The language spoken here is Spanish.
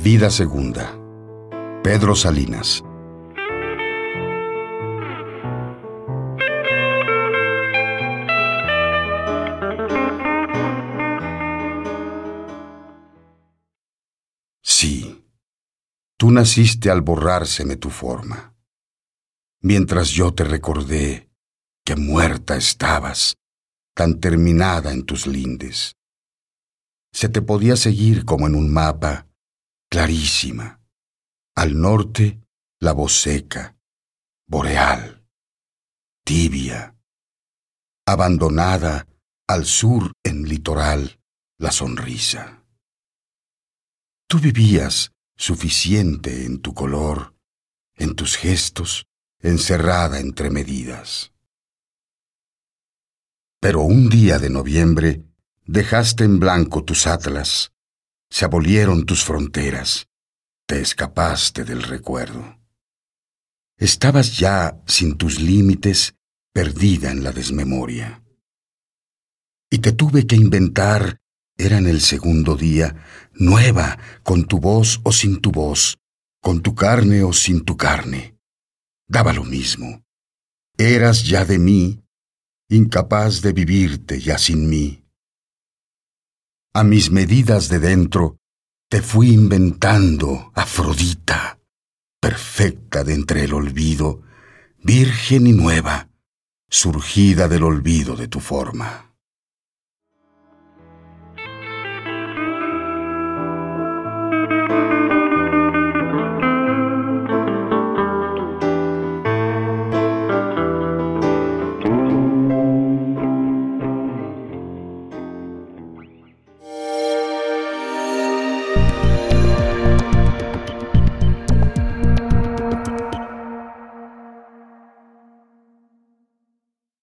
Vida Segunda. Pedro Salinas. Sí, tú naciste al borrárseme tu forma, mientras yo te recordé que muerta estabas, tan terminada en tus lindes. Se te podía seguir como en un mapa, clarísima. Al norte, la voz seca, boreal, tibia. Abandonada, al sur, en litoral, la sonrisa. Tú vivías suficiente en tu color, en tus gestos, encerrada entre medidas. Pero un día de noviembre dejaste en blanco tus atlas, se abolieron tus fronteras, te escapaste del recuerdo. Estabas ya sin tus límites, perdida en la desmemoria. Y te tuve que inventar, era en el segundo día, nueva, con tu voz o sin tu voz, con tu carne o sin tu carne. Daba lo mismo. Eras ya de mí, incapaz de vivirte ya sin mí. A mis medidas de dentro, te fui inventando, Afrodita, perfecta de entre el olvido, virgen y nueva, surgida del olvido de tu forma.